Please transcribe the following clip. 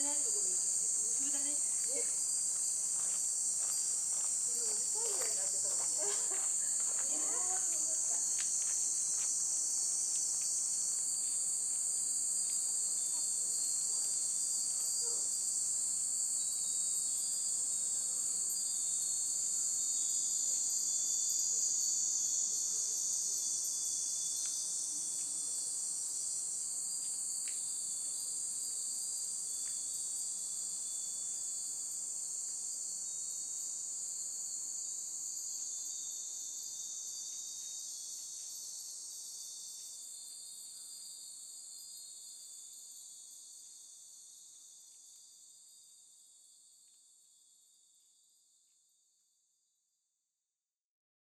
진한 소금이